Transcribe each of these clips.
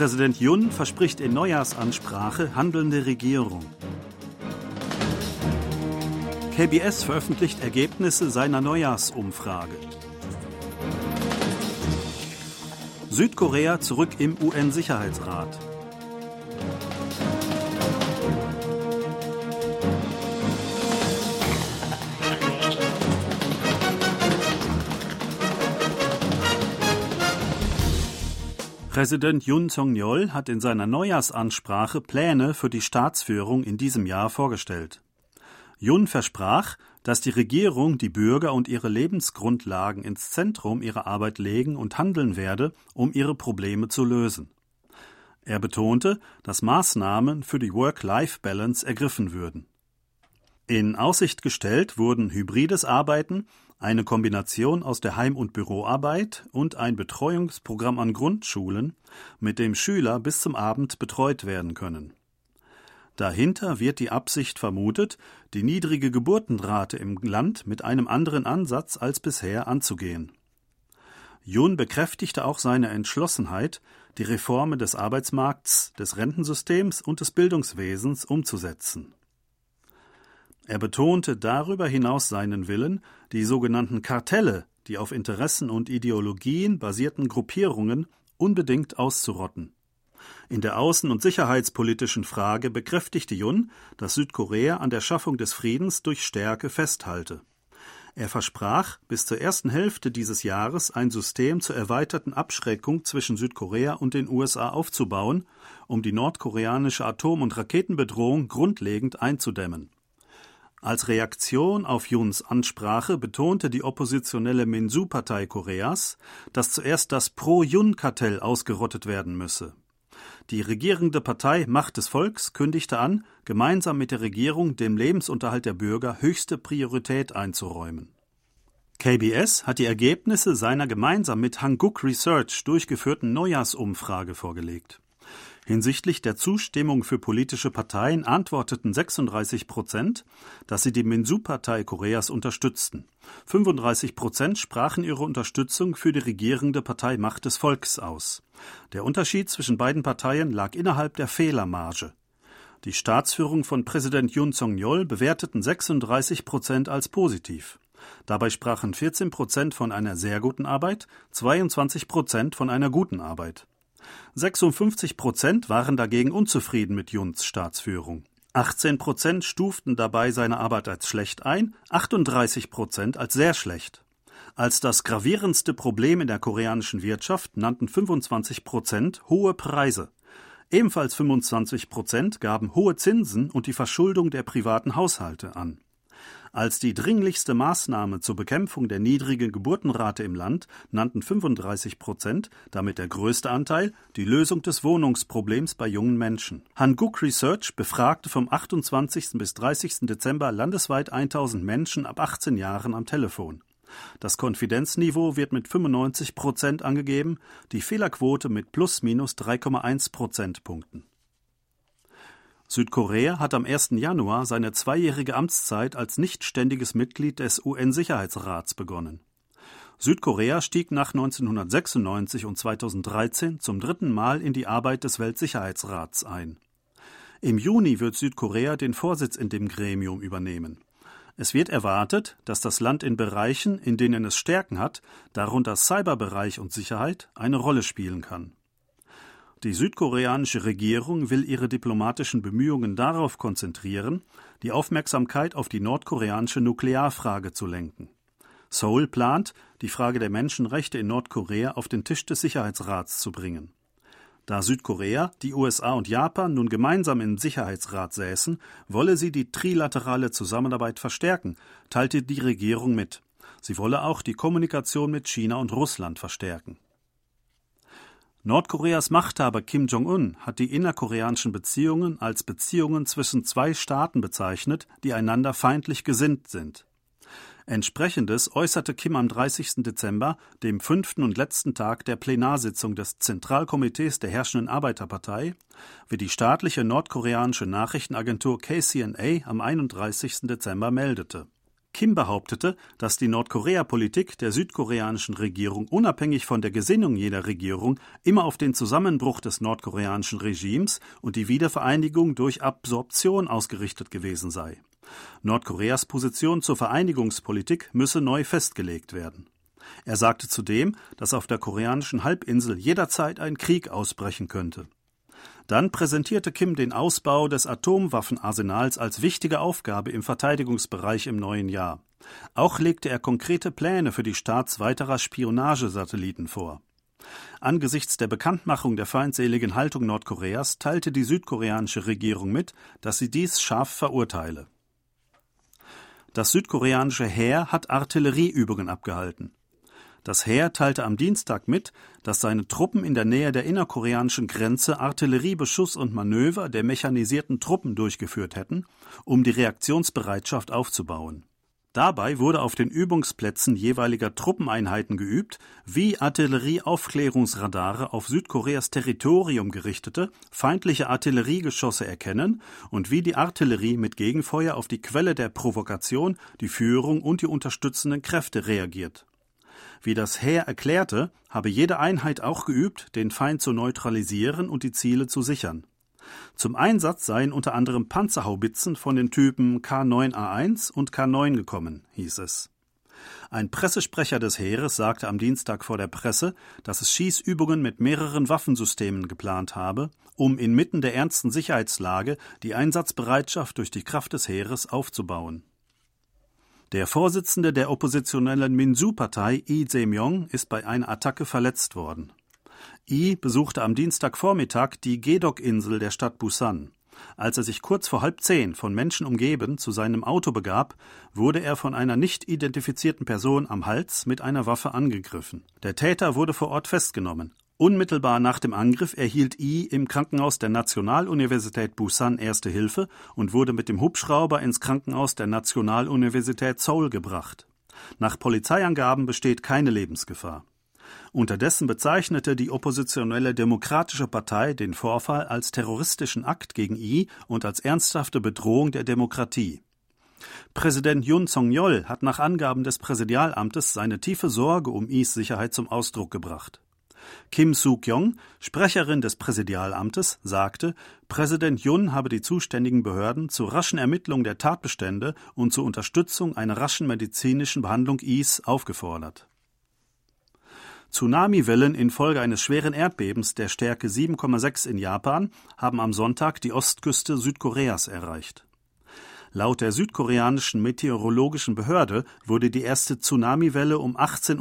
Präsident Yun verspricht in Neujahrsansprache handelnde Regierung. KBS veröffentlicht Ergebnisse seiner Neujahrsumfrage. Südkorea zurück im UN-Sicherheitsrat. Präsident Yun Song-yeol hat in seiner Neujahrsansprache Pläne für die Staatsführung in diesem Jahr vorgestellt. Yun versprach, dass die Regierung die Bürger und ihre Lebensgrundlagen ins Zentrum ihrer Arbeit legen und handeln werde, um ihre Probleme zu lösen. Er betonte, dass Maßnahmen für die Work-Life-Balance ergriffen würden. In Aussicht gestellt wurden hybrides Arbeiten, eine Kombination aus der Heim- und Büroarbeit und ein Betreuungsprogramm an Grundschulen, mit dem Schüler bis zum Abend betreut werden können. Dahinter wird die Absicht vermutet, die niedrige Geburtenrate im Land mit einem anderen Ansatz als bisher anzugehen. Jun bekräftigte auch seine Entschlossenheit, die Reformen des Arbeitsmarkts, des Rentensystems und des Bildungswesens umzusetzen. Er betonte darüber hinaus seinen Willen, die sogenannten Kartelle, die auf Interessen und Ideologien basierten Gruppierungen, unbedingt auszurotten. In der außen- und sicherheitspolitischen Frage bekräftigte Jun, dass Südkorea an der Schaffung des Friedens durch Stärke festhalte. Er versprach, bis zur ersten Hälfte dieses Jahres ein System zur erweiterten Abschreckung zwischen Südkorea und den USA aufzubauen, um die nordkoreanische Atom- und Raketenbedrohung grundlegend einzudämmen. Als Reaktion auf Juns Ansprache betonte die oppositionelle Minsu-Partei Koreas, dass zuerst das Pro-Jun-Kartell ausgerottet werden müsse. Die regierende Partei Macht des Volks kündigte an, gemeinsam mit der Regierung dem Lebensunterhalt der Bürger höchste Priorität einzuräumen. KBS hat die Ergebnisse seiner gemeinsam mit Hanguk Research durchgeführten Neujahrsumfrage vorgelegt. Hinsichtlich der Zustimmung für politische Parteien antworteten 36 Prozent, dass sie die Minsu-Partei Koreas unterstützten. 35 Prozent sprachen ihre Unterstützung für die regierende Partei Macht des Volks aus. Der Unterschied zwischen beiden Parteien lag innerhalb der Fehlermarge. Die Staatsführung von Präsident Yoon Song-yeol bewerteten 36 Prozent als positiv. Dabei sprachen 14 Prozent von einer sehr guten Arbeit, 22 Prozent von einer guten Arbeit. 56 Prozent waren dagegen unzufrieden mit Juns Staatsführung. 18 Prozent stuften dabei seine Arbeit als schlecht ein, 38 Prozent als sehr schlecht. Als das gravierendste Problem in der koreanischen Wirtschaft nannten 25 Prozent hohe Preise. Ebenfalls 25 Prozent gaben hohe Zinsen und die Verschuldung der privaten Haushalte an. Als die dringlichste Maßnahme zur Bekämpfung der niedrigen Geburtenrate im Land nannten 35 Prozent, damit der größte Anteil, die Lösung des Wohnungsproblems bei jungen Menschen. Hanguk Research befragte vom 28. bis 30. Dezember landesweit 1000 Menschen ab 18 Jahren am Telefon. Das Konfidenzniveau wird mit 95 Prozent angegeben, die Fehlerquote mit plus minus 3,1 Prozentpunkten. Südkorea hat am 1. Januar seine zweijährige Amtszeit als nichtständiges Mitglied des UN-Sicherheitsrats begonnen. Südkorea stieg nach 1996 und 2013 zum dritten Mal in die Arbeit des Weltsicherheitsrats ein. Im Juni wird Südkorea den Vorsitz in dem Gremium übernehmen. Es wird erwartet, dass das Land in Bereichen, in denen es Stärken hat, darunter Cyberbereich und Sicherheit, eine Rolle spielen kann. Die südkoreanische Regierung will ihre diplomatischen Bemühungen darauf konzentrieren, die Aufmerksamkeit auf die nordkoreanische Nuklearfrage zu lenken. Seoul plant, die Frage der Menschenrechte in Nordkorea auf den Tisch des Sicherheitsrats zu bringen. Da Südkorea, die USA und Japan nun gemeinsam im Sicherheitsrat säßen, wolle sie die trilaterale Zusammenarbeit verstärken, teilte die Regierung mit. Sie wolle auch die Kommunikation mit China und Russland verstärken. Nordkoreas Machthaber Kim Jong-un hat die innerkoreanischen Beziehungen als Beziehungen zwischen zwei Staaten bezeichnet, die einander feindlich gesinnt sind. Entsprechendes äußerte Kim am 30. Dezember, dem fünften und letzten Tag der Plenarsitzung des Zentralkomitees der herrschenden Arbeiterpartei, wie die staatliche nordkoreanische Nachrichtenagentur KCNA am 31. Dezember meldete. Kim behauptete, dass die Nordkorea-Politik der südkoreanischen Regierung unabhängig von der Gesinnung jeder Regierung immer auf den Zusammenbruch des nordkoreanischen Regimes und die Wiedervereinigung durch Absorption ausgerichtet gewesen sei. Nordkoreas Position zur Vereinigungspolitik müsse neu festgelegt werden. Er sagte zudem, dass auf der koreanischen Halbinsel jederzeit ein Krieg ausbrechen könnte. Dann präsentierte Kim den Ausbau des Atomwaffenarsenals als wichtige Aufgabe im Verteidigungsbereich im neuen Jahr. Auch legte er konkrete Pläne für die Starts weiterer Spionagesatelliten vor. Angesichts der Bekanntmachung der feindseligen Haltung Nordkoreas teilte die südkoreanische Regierung mit, dass sie dies scharf verurteile. Das südkoreanische Heer hat Artillerieübungen abgehalten. Das Heer teilte am Dienstag mit, dass seine Truppen in der Nähe der innerkoreanischen Grenze Artilleriebeschuss und Manöver der mechanisierten Truppen durchgeführt hätten, um die Reaktionsbereitschaft aufzubauen. Dabei wurde auf den Übungsplätzen jeweiliger Truppeneinheiten geübt, wie Artillerieaufklärungsradare auf Südkoreas Territorium gerichtete, feindliche Artilleriegeschosse erkennen und wie die Artillerie mit Gegenfeuer auf die Quelle der Provokation, die Führung und die unterstützenden Kräfte reagiert. Wie das Heer erklärte, habe jede Einheit auch geübt, den Feind zu neutralisieren und die Ziele zu sichern. Zum Einsatz seien unter anderem Panzerhaubitzen von den Typen K9A1 und K9 gekommen, hieß es. Ein Pressesprecher des Heeres sagte am Dienstag vor der Presse, dass es Schießübungen mit mehreren Waffensystemen geplant habe, um inmitten der ernsten Sicherheitslage die Einsatzbereitschaft durch die Kraft des Heeres aufzubauen. Der Vorsitzende der oppositionellen Minsu-Partei, Lee Jae-myung, ist bei einer Attacke verletzt worden. Lee besuchte am Dienstagvormittag die Gedok-Insel der Stadt Busan. Als er sich kurz vor halb zehn von Menschen umgeben zu seinem Auto begab, wurde er von einer nicht identifizierten Person am Hals mit einer Waffe angegriffen. Der Täter wurde vor Ort festgenommen. Unmittelbar nach dem Angriff erhielt I im Krankenhaus der Nationaluniversität Busan erste Hilfe und wurde mit dem Hubschrauber ins Krankenhaus der Nationaluniversität Seoul gebracht. Nach Polizeiangaben besteht keine Lebensgefahr. Unterdessen bezeichnete die oppositionelle Demokratische Partei den Vorfall als terroristischen Akt gegen I und als ernsthafte Bedrohung der Demokratie. Präsident Yun Song-yeol hat nach Angaben des Präsidialamtes seine tiefe Sorge um Is Sicherheit zum Ausdruck gebracht. Kim Soo-kyung, Sprecherin des Präsidialamtes, sagte, Präsident Yun habe die zuständigen Behörden zur raschen Ermittlung der Tatbestände und zur Unterstützung einer raschen medizinischen Behandlung Is aufgefordert. Tsunamiwellen infolge eines schweren Erdbebens der Stärke 7,6 in Japan haben am Sonntag die Ostküste Südkoreas erreicht. Laut der südkoreanischen meteorologischen Behörde wurde die erste Tsunamiwelle um 18.01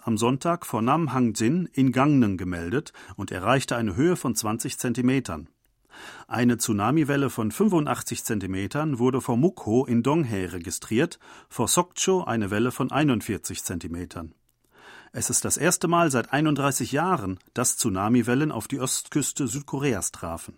Uhr am Sonntag vor Namhangjin in Gangneung gemeldet und erreichte eine Höhe von 20 Zentimetern. Eine Tsunamiwelle von 85 Zentimetern wurde vor Mukho in Donghae registriert, vor Sokcho eine Welle von 41 Zentimetern. Es ist das erste Mal seit 31 Jahren, dass Tsunamiwellen auf die Ostküste Südkoreas trafen.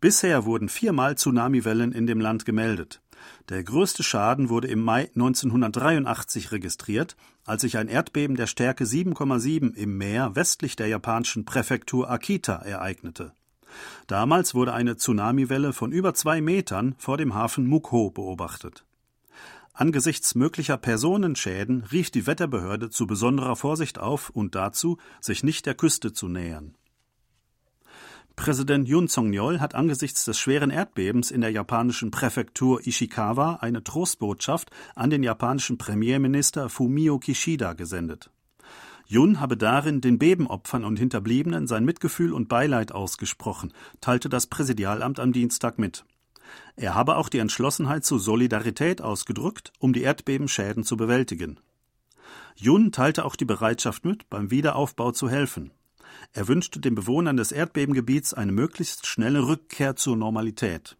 Bisher wurden viermal Tsunamiwellen in dem Land gemeldet. Der größte Schaden wurde im Mai 1983 registriert, als sich ein Erdbeben der Stärke 7,7 im Meer westlich der japanischen Präfektur Akita ereignete. Damals wurde eine Tsunamiwelle von über zwei Metern vor dem Hafen Mukho beobachtet. Angesichts möglicher Personenschäden rief die Wetterbehörde zu besonderer Vorsicht auf und dazu, sich nicht der Küste zu nähern. Präsident Yoon Song-yeol hat angesichts des schweren Erdbebens in der japanischen Präfektur Ishikawa eine Trostbotschaft an den japanischen Premierminister Fumio Kishida gesendet. Yun habe darin den Bebenopfern und Hinterbliebenen sein Mitgefühl und Beileid ausgesprochen, teilte das Präsidialamt am Dienstag mit. Er habe auch die Entschlossenheit zu Solidarität ausgedrückt, um die Erdbebenschäden zu bewältigen. Yun teilte auch die Bereitschaft mit, beim Wiederaufbau zu helfen. Er wünschte den Bewohnern des Erdbebengebiets eine möglichst schnelle Rückkehr zur Normalität.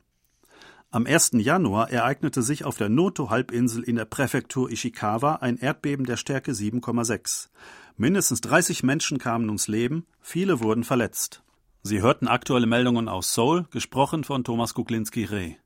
Am 1. Januar ereignete sich auf der Noto-Halbinsel in der Präfektur Ishikawa ein Erdbeben der Stärke 7,6. Mindestens 30 Menschen kamen ums Leben, viele wurden verletzt. Sie hörten aktuelle Meldungen aus Seoul, gesprochen von Thomas Kuklinski-Reh.